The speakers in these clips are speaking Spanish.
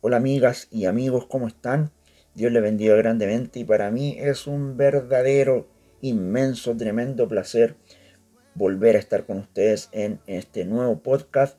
Hola amigas y amigos, ¿cómo están? Dios les bendiga grandemente y para mí es un verdadero, inmenso, tremendo placer volver a estar con ustedes en este nuevo podcast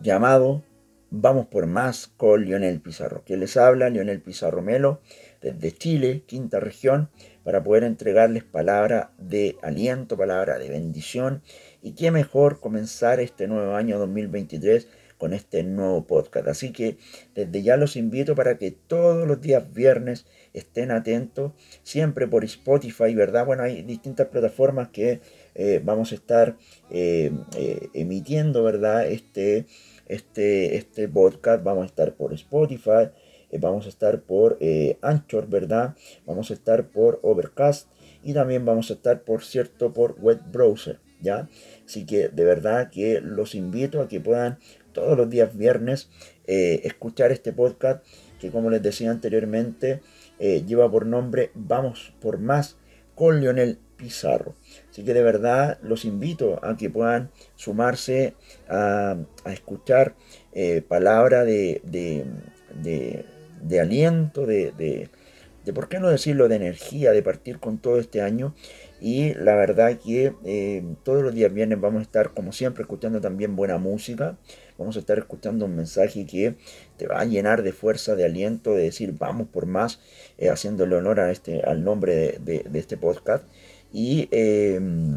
llamado Vamos por más con Lionel Pizarro. Que les habla Lionel Pizarro Melo desde Chile, quinta región, para poder entregarles palabra de aliento, palabra de bendición. Y qué mejor comenzar este nuevo año 2023 con este nuevo podcast. Así que desde ya los invito para que todos los días viernes estén atentos, siempre por Spotify, ¿verdad? Bueno, hay distintas plataformas que eh, vamos a estar eh, eh, emitiendo, ¿verdad? Este, este, este podcast, vamos a estar por Spotify, vamos a estar por Anchor, ¿verdad? Vamos a estar por Overcast y también vamos a estar, por cierto, por web browser, ¿ya? Así que de verdad que los invito a que puedan todos los días viernes eh, escuchar este podcast que como les decía anteriormente eh, lleva por nombre Vamos por más con Lionel Pizarro. Así que de verdad los invito a que puedan sumarse a, escuchar eh, palabra de, de, aliento, de, de, por qué no decirlo, de energía, de partir con todo este año y la verdad que eh, todos los días viernes vamos a estar, como siempre, escuchando también buena música. Vamos a estar escuchando un mensaje que te va a llenar de fuerza, de aliento, de decir vamos por más, eh, haciéndole honor a este, al nombre de, este podcast. Y em,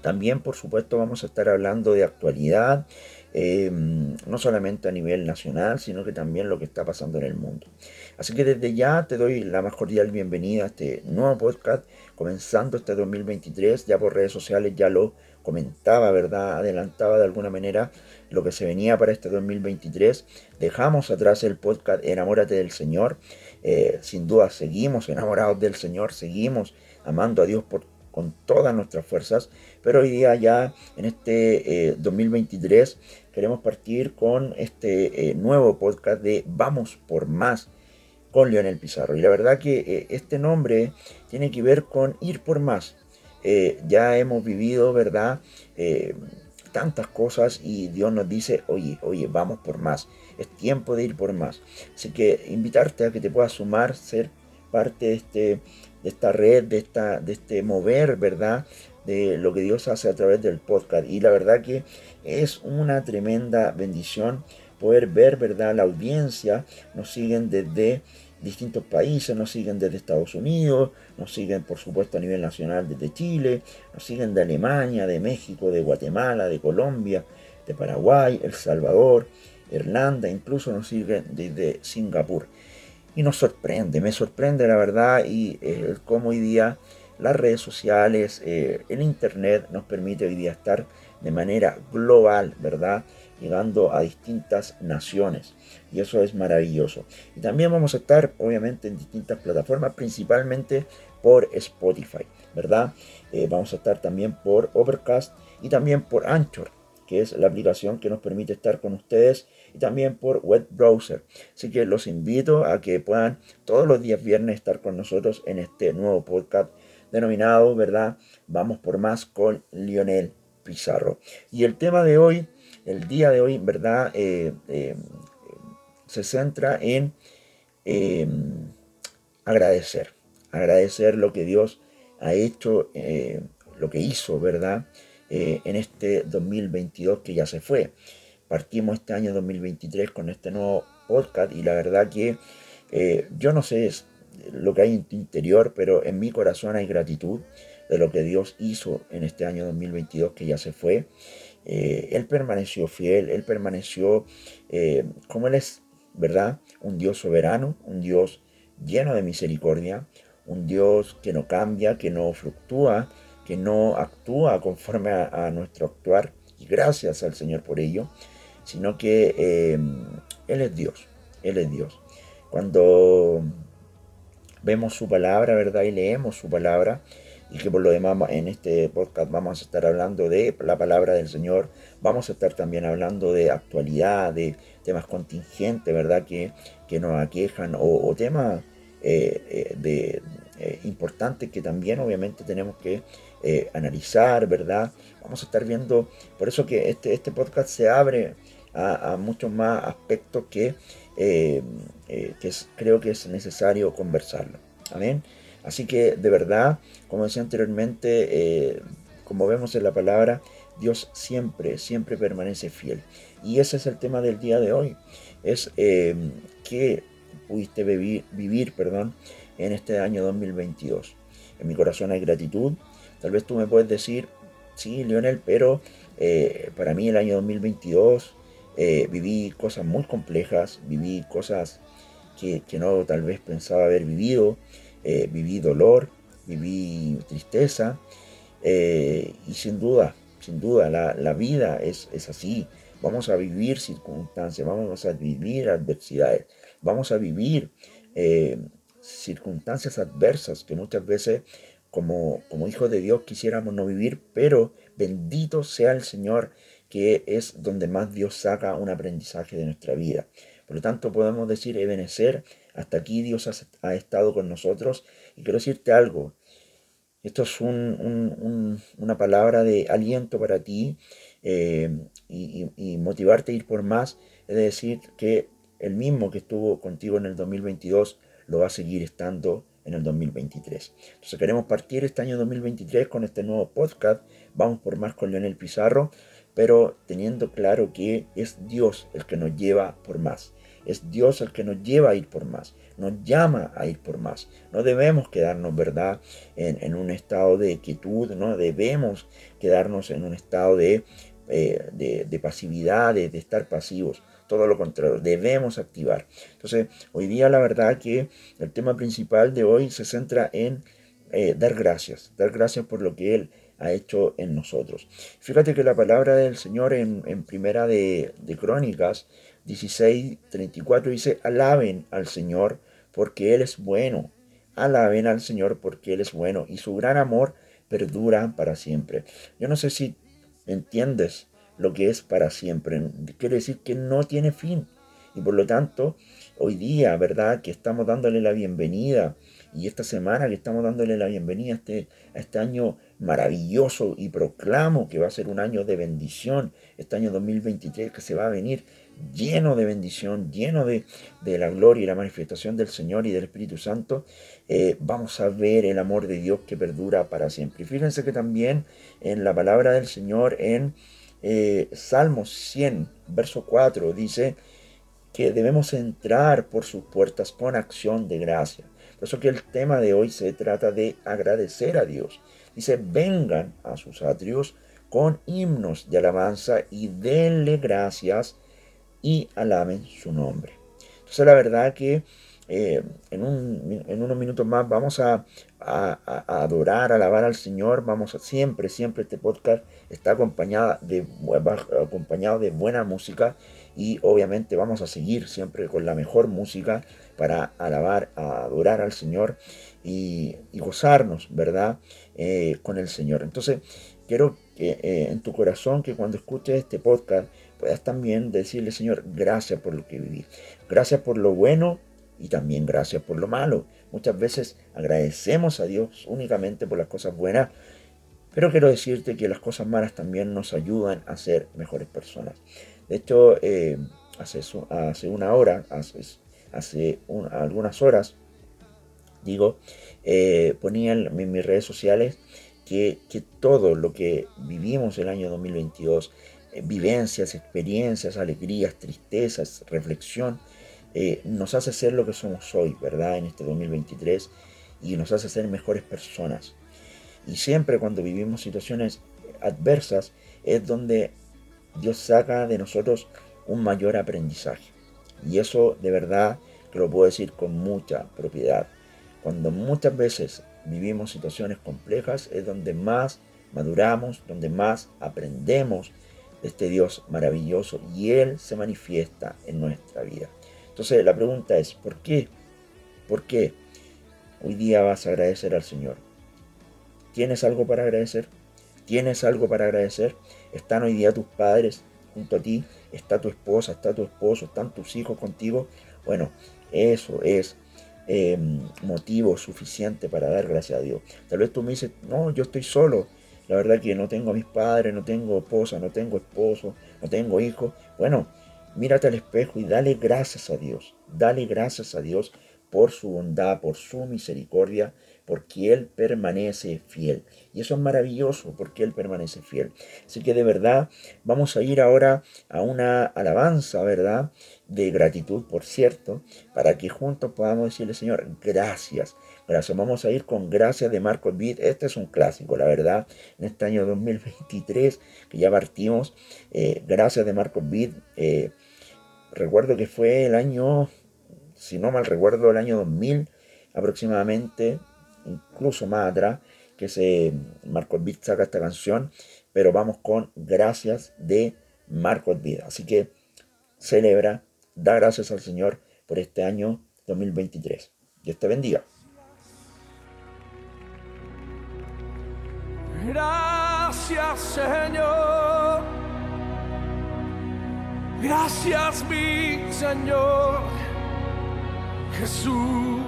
también, por supuesto, vamos a estar hablando de actualidad, em, no solamente a nivel nacional, sino que también lo que está pasando en el mundo. Así que desde ya te doy la más cordial bienvenida a este nuevo podcast comenzando este 2023, ya por redes sociales ya lo comentaba, ¿verdad? Adelantaba de alguna manera lo que se venía para este 2023. Dejamos atrás el podcast Enamórate del Señor. Eh, sin duda seguimos enamorados del Señor, seguimos amando a Dios por, con todas nuestras fuerzas, pero hoy día ya en este 2023 eh, queremos partir con este eh, nuevo podcast de Vamos por más con Lionel Pizarro. Y la verdad que este nombre tiene que ver con ir por más. Eh, ya hemos vivido, ¿verdad? Eh, tantas cosas y Dios nos dice, oye, oye, vamos por más. Es tiempo de ir por más. Así que invitarte a que te puedas sumar, ser parte de, este, de esta red, de, esta, de este mover, ¿verdad? De lo que Dios hace a través del podcast. Y la verdad que es una tremenda bendición poder ver, ¿verdad? La audiencia nos siguen desde distintos países, nos siguen desde Estados Unidos, nos siguen por supuesto a nivel nacional desde Chile, nos siguen de Alemania, de México, de Guatemala, de Colombia, de Paraguay, El Salvador, Irlanda, incluso nos siguen desde Singapur. Y nos sorprende, me sorprende la verdad y eh, cómo hoy día las redes sociales, eh, el Internet nos permite hoy día estar de manera global, ¿verdad? Llegando a distintas naciones. Y eso es maravilloso. Y también vamos a estar, obviamente, en distintas plataformas, principalmente por Spotify, ¿verdad? Eh, vamos a estar también por Overcast y también por Anchor, que es la aplicación que nos permite estar con ustedes, y también por web browser. Así que los invito a que puedan todos los días viernes estar con nosotros en este nuevo podcast denominado, ¿verdad? Vamos por más con Lionel Pizarro. Y el tema de hoy el día de hoy, ¿verdad? Eh, eh, se centra en eh, agradecer, agradecer lo que Dios ha hecho, lo que hizo, ¿verdad? en este 2022 que ya se fue. Partimos este año 2023 con este nuevo podcast y la verdad que yo no sé lo que hay en tu interior, pero en mi corazón hay gratitud de lo que Dios hizo en este año 2022 que ya se fue. Eh, él permaneció fiel, Él permaneció eh, como Él es, ¿verdad? Un Dios soberano, un Dios lleno de misericordia, un Dios que no cambia, que no fluctúa, que no actúa conforme a, nuestro actuar, y gracias al Señor por ello, sino que eh, Él es Dios, Él es Dios. Cuando vemos su palabra, ¿verdad? Y leemos su palabra, y que por lo demás en este podcast vamos a estar hablando de la palabra del Señor, vamos a estar también hablando de actualidad, de temas contingentes, ¿verdad? Que, que nos aquejan o, temas eh, eh, de, eh, importantes que también obviamente tenemos que analizar, ¿verdad? Vamos a estar viendo, por eso que este, este podcast se abre a, muchos más aspectos que, creo que es necesario conversarlo. Amén. Así que de verdad, como decía anteriormente, como vemos en la palabra, Dios siempre, siempre permanece fiel. Y ese es el tema del día de hoy. Es que pudiste vivir, perdón, en este año 2022. En mi corazón hay gratitud. Tal vez tú me puedes decir, sí, Lionel, pero eh, para mí el año 2022 eh, viví cosas muy complejas, viví cosas que, no tal vez pensaba haber vivido, eh, viví dolor, viví tristeza y sin duda, sin duda, la, vida es, es así. Vamos a vivir circunstancias, vamos a vivir adversidades, vamos a vivir circunstancias adversas que muchas veces como, como hijos de Dios quisiéramos no vivir, pero bendito sea el Señor, que es donde más Dios saca un aprendizaje de nuestra vida. Por lo tanto, podemos decir, Ebenecer, hasta aquí Dios ha, estado con nosotros. Y quiero decirte algo, esto es una palabra de aliento para ti eh, y, motivarte a ir por más. Es decir, que el mismo que estuvo contigo en el 2022 lo va a seguir estando en el 2023. Entonces queremos partir este año 2023 con este nuevo podcast. Vamos por más con Leonel Pizarro, pero teniendo claro que es Dios el que nos lleva por más. Es Dios el que nos lleva a ir por más, nos llama a ir por más. No debemos quedarnos, ¿verdad?, en, un estado de quietud, no debemos quedarnos en un estado de, eh, de, pasividad, de estar pasivos todo lo contrario, debemos activar. Entonces, hoy día la verdad que el tema principal de hoy se centra en eh, dar gracias, dar gracias por lo que Él ha hecho en nosotros. Fíjate que la palabra del Señor en, primera de, de Crónicas 16, 34 dice, alaben al Señor porque Él es bueno, alaben al Señor porque Él es bueno y su gran amor perdura para siempre. Yo no sé si entiendes lo que es para siempre. Quiere decir que no tiene fin. Y por lo tanto, hoy día, ¿verdad? Que estamos dándole la bienvenida y esta semana que estamos dándole la bienvenida a este, a este año maravilloso y proclamo que va a ser un año de bendición, este año 2023 que se va a venir lleno de bendición, lleno de, la gloria y la manifestación del Señor y del Espíritu Santo, eh, vamos a ver el amor de Dios que perdura para siempre. Fíjense que también en la palabra del Señor en eh, Salmos 100, verso 4, dice que debemos entrar por sus puertas con acción de gracia. Por eso que el tema de hoy se trata de agradecer a Dios. Dice, vengan a sus atrios con himnos de alabanza y denle gracias y alaben su nombre. Entonces la verdad que eh, en, unos minutos más vamos a, adorar, a alabar al Señor. Vamos a siempre, siempre este podcast está acompañado de, acompañado de buena música y obviamente vamos a seguir siempre con la mejor música para alabar, adorar al Señor y, gozarnos, ¿verdad? Eh, con el Señor. Entonces, quiero que eh, en tu corazón que cuando escuches este podcast puedas también decirle, Señor, gracias por lo que viví. Gracias por lo bueno y también gracias por lo malo. Muchas veces agradecemos a Dios únicamente por las cosas buenas, pero quiero decirte que las cosas malas también nos ayudan a ser mejores personas. De hecho, eh, hace, hace, una hora, hace, hace algunas horas, digo, eh, ponía en, mis redes sociales que, todo lo que vivimos el año 2022, eh, vivencias, experiencias, alegrías, tristezas, reflexión, eh, nos hace ser lo que somos hoy, ¿verdad? En este 2023 y nos hace ser mejores personas. Y siempre cuando vivimos situaciones adversas es donde Dios saca de nosotros un mayor aprendizaje. Y eso de verdad que lo puedo decir con mucha propiedad. Cuando muchas veces vivimos situaciones complejas es donde más maduramos, donde más aprendemos de este Dios maravilloso y Él se manifiesta en nuestra vida. Entonces la pregunta es, ¿por qué? ¿Por qué hoy día vas a agradecer al Señor? ¿Tienes algo para agradecer? ¿Tienes algo para agradecer? ¿Están hoy día tus padres junto a ti? ¿Está tu esposa? ¿Está tu esposo? ¿Están tus hijos contigo? Bueno, eso es eh, motivo suficiente para dar gracias a Dios. Tal vez tú me dices, no, yo estoy solo. La verdad que no tengo a mis padres, no tengo esposa, no tengo esposo, no tengo hijos. Bueno, Mírate al espejo y dale gracias a Dios. Dale gracias a Dios por su bondad, por su misericordia, porque Él permanece fiel. Y eso es maravilloso, porque Él permanece fiel. Así que de verdad vamos a ir ahora a una alabanza, ¿verdad? De gratitud, por cierto, para que juntos podamos decirle, Señor, gracias. Gracias. Vamos a ir con Gracias de Marco Vid. Este es un clásico, la verdad, en este año 2023, que ya partimos. Eh, gracias de Marco Vid. Eh, recuerdo que fue el año si no mal recuerdo, el año 2000 aproximadamente, incluso más atrás, que se Marcos Beat saca esta canción, pero vamos con Gracias de Marcos Vida. Así que celebra, da gracias al Señor por este año 2023. Dios te bendiga. Gracias Señor. Gracias mi Señor. Jesús.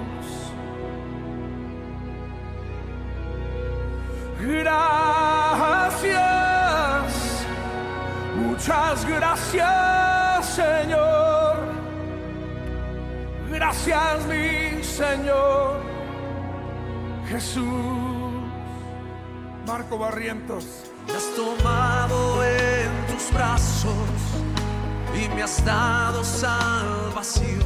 Gracias, muchas gracias Señor. Gracias mi Señor Jesús. Marco Barrientos. Me has tomado en tus brazos y me has dado salvación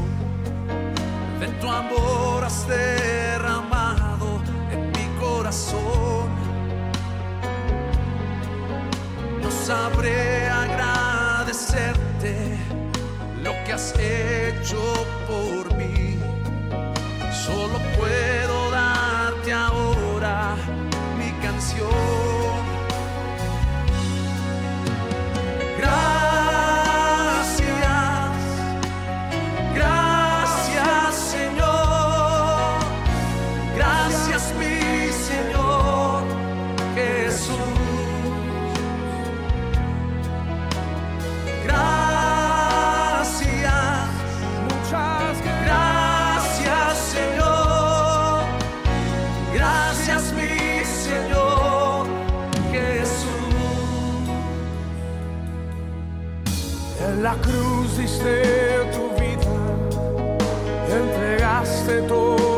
de tu amor has derramado en mi corazón. No sabré agradecerte lo que has hecho por. Solo la cruz diste tu vida, entregaste todo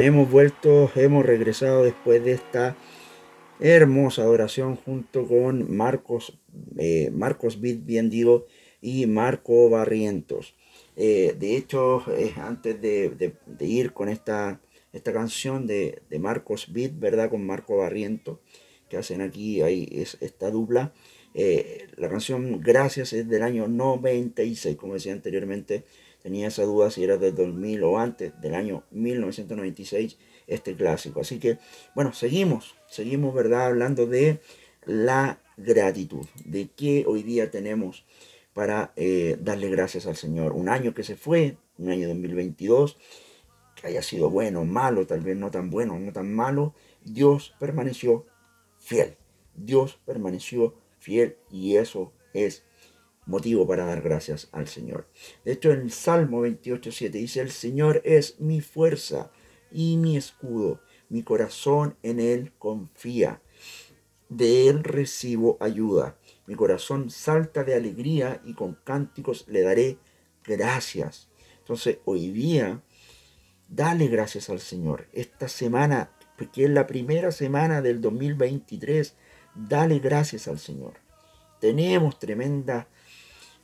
Hemos vuelto, hemos regresado después de esta hermosa adoración junto con Marcos, eh, Marcos bien digo, y Marco Barrientos. Eh, de hecho, eh, antes de, ir con esta, esta canción de, Marcos Beat, ¿verdad? Con Marco Barrientos, que hacen aquí ahí es esta dupla. la canción Gracias es del año 96, como decía anteriormente, tenía esa duda si era del 2000 o antes, del año 1996, este clásico. Así que, bueno, seguimos, seguimos, ¿verdad? Hablando de la gratitud, de que hoy día tenemos para eh, darle gracias al Señor. Un año que se fue, un año 2022, que haya sido bueno, malo, tal vez no tan bueno, no tan malo, Dios permaneció fiel. Dios permaneció fiel y eso es motivo para dar gracias al Señor. De hecho, en el Salmo 28.7 dice, el Señor es mi fuerza y mi escudo, mi corazón en Él confía, de Él recibo ayuda, mi corazón salta de alegría y con cánticos le daré gracias. Entonces, hoy día, dale gracias al Señor. Esta semana, que es la primera semana del 2023, dale gracias al Señor. Tenemos tremenda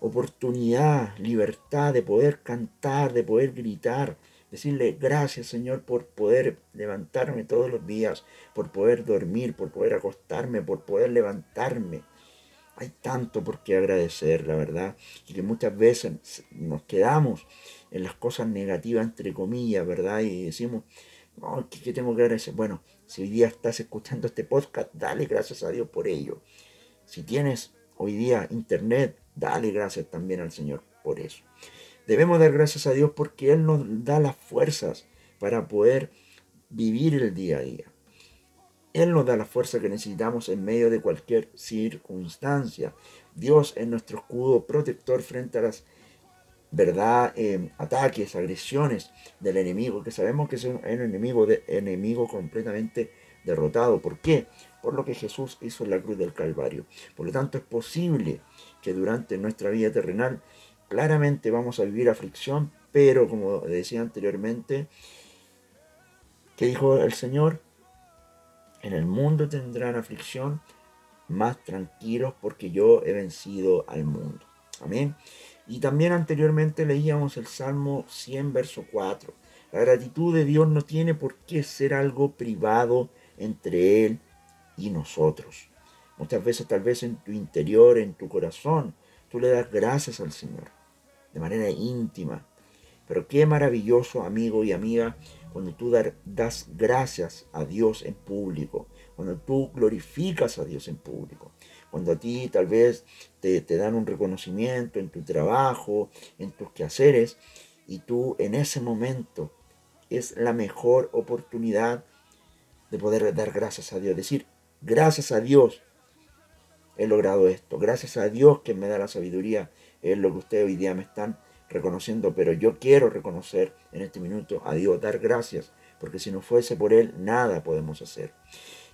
oportunidad, libertad de poder cantar, de poder gritar, decirle gracias Señor por poder levantarme todos los días, por poder dormir, por poder acostarme, por poder levantarme. Hay tanto por qué agradecer, la verdad, y que muchas veces nos quedamos en las cosas negativas, entre comillas, ¿verdad? Y decimos, no, ¿qué, tengo que agradecer? Bueno, si hoy día estás escuchando este podcast, dale gracias a Dios por ello. Si tienes hoy día internet, Dale gracias también al Señor por eso. Debemos dar gracias a Dios porque Él nos da las fuerzas para poder vivir el día a día. Él nos da la fuerza que necesitamos en medio de cualquier circunstancia. Dios es nuestro escudo protector frente a las verdad, eh, ataques, agresiones del enemigo, que sabemos que es un enemigo, de, enemigo completamente derrotado. ¿Por qué? Por lo que Jesús hizo en la cruz del Calvario. Por lo tanto, es posible que durante nuestra vida terrenal claramente vamos a vivir aflicción, pero como decía anteriormente, que dijo el Señor, en el mundo tendrán aflicción, más tranquilos porque yo he vencido al mundo. Amén. Y también anteriormente leíamos el Salmo 100, verso 4. La gratitud de Dios no tiene por qué ser algo privado entre Él y nosotros. Muchas veces tal vez en tu interior, en tu corazón, tú le das gracias al Señor de manera íntima. Pero qué maravilloso, amigo y amiga, cuando tú das gracias a Dios en público, cuando tú glorificas a Dios en público, cuando a ti tal vez te, te dan un reconocimiento en tu trabajo, en tus quehaceres, y tú en ese momento es la mejor oportunidad de poder dar gracias a Dios. Decir, gracias a Dios he logrado esto. Gracias a Dios que me da la sabiduría. Es lo que ustedes hoy día me están reconociendo. Pero yo quiero reconocer en este minuto a Dios, dar gracias. Porque si no fuese por Él, nada podemos hacer.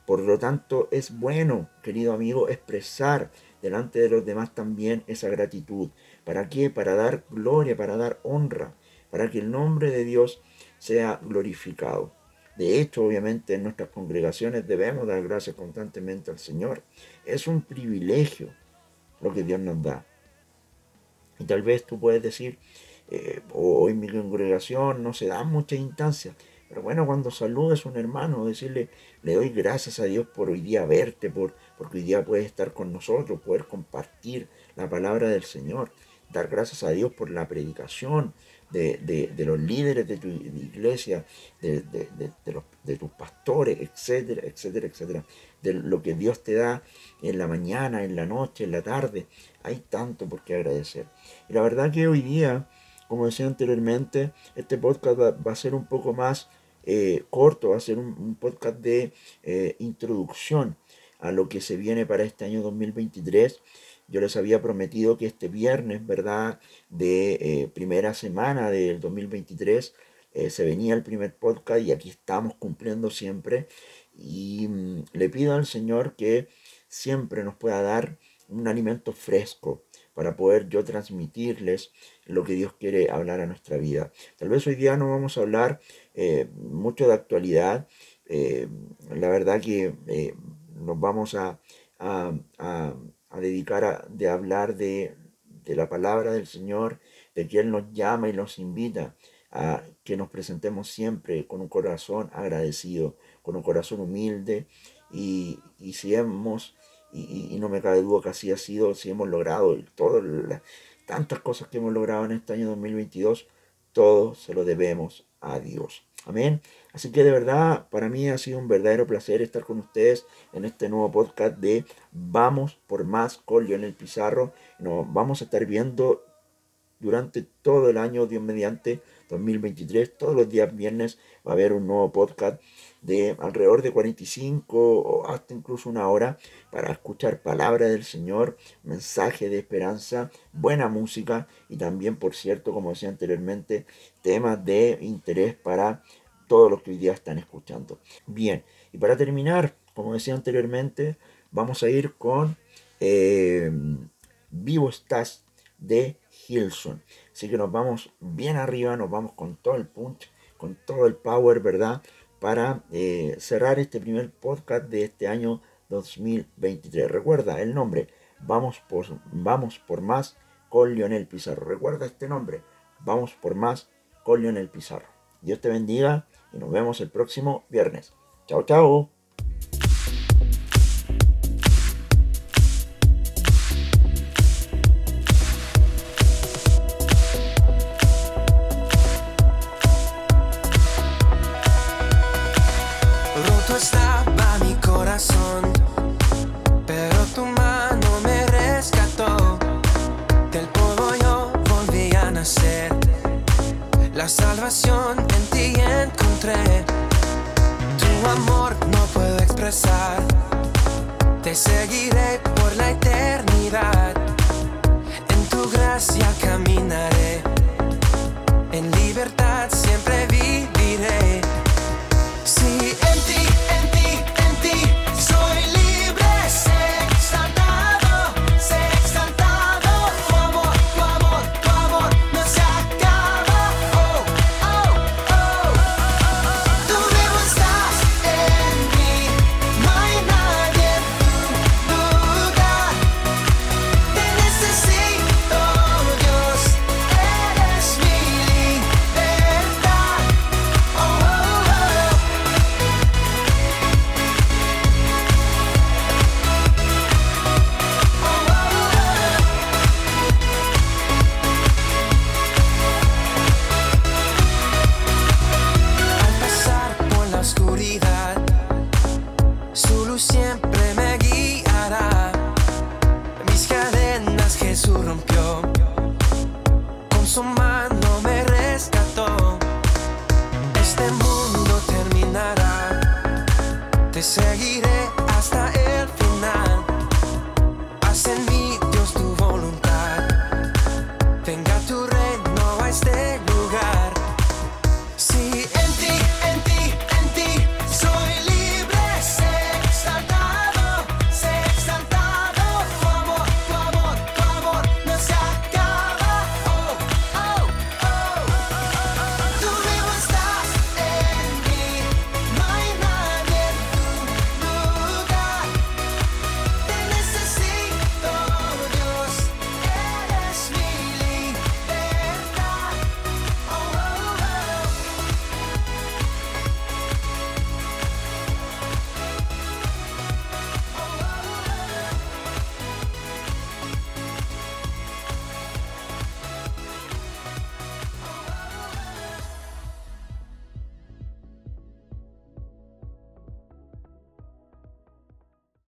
Por lo tanto, es bueno, querido amigo, expresar delante de los demás también esa gratitud. ¿Para qué? Para dar gloria, para dar honra, para que el nombre de Dios sea glorificado. De hecho, obviamente en nuestras congregaciones debemos dar gracias constantemente al Señor. Es un privilegio lo que Dios nos da. Y tal vez tú puedes decir, eh, hoy mi congregación no se dan muchas instancias. Pero bueno, cuando saludes a un hermano, decirle, le doy gracias a Dios por hoy día verte, por, porque hoy día puedes estar con nosotros, poder compartir la palabra del Señor. Dar gracias a Dios por la predicación, de, los líderes de tu iglesia, de, los, de tus pastores, etcétera, etcétera, etcétera. De lo que Dios te da en la mañana, en la noche, en la tarde. Hay tanto por qué agradecer. Y la verdad que hoy día, como decía anteriormente, este podcast va, a ser un poco más eh, corto, va a ser un, podcast de eh, introducción a lo que se viene para este año 2023 yo les había prometido que este viernes, ¿verdad? De eh, primera semana del 2023 eh, se venía el primer podcast y aquí estamos cumpliendo siempre. Y mm, le pido al Señor que siempre nos pueda dar un alimento fresco, para poder yo transmitirles lo que Dios quiere hablar a nuestra vida. Tal vez hoy día no vamos a hablar eh, mucho de actualidad. La verdad que nos vamos a, dedicar a de hablar de, de la palabra del Señor, de que Él nos llama y nos invita a que nos presentemos siempre con un corazón agradecido, con un corazón humilde y, si hemos, y, no me cabe duda que así ha sido, si hemos logrado todas las, tantas cosas que hemos logrado en este año 2022, todo se lo debemos a Dios. Amén. Así que de verdad, para mí ha sido un verdadero placer estar con ustedes en este nuevo podcast de Vamos por más con Lionel Pizarro. Nos vamos a estar viendo durante todo el año, Dios mediante 2023. Todos los días viernes va a haber un nuevo podcast de alrededor de 45 o hasta incluso una hora para escuchar palabra del Señor, mensaje de esperanza, buena música y también, por cierto, como decía anteriormente, temas de interés para todos los que hoy día están escuchando. Bien, y para terminar, como decía anteriormente, vamos a ir con eh, Vivo Estás de Hilson. Así que nos vamos bien arriba, nos vamos con todo el punch, con todo el power, ¿verdad? Para eh, cerrar este primer podcast de este año 2023. Recuerda el nombre, vamos por, vamos por más con Lionel Pizarro. Recuerda este nombre, vamos por más con Lionel Pizarro. Dios te bendiga y nos vemos el próximo viernes. Chao, chao. Te seguiré por la eternidad. En tu gracia caminaré. En libertad siempre viviré.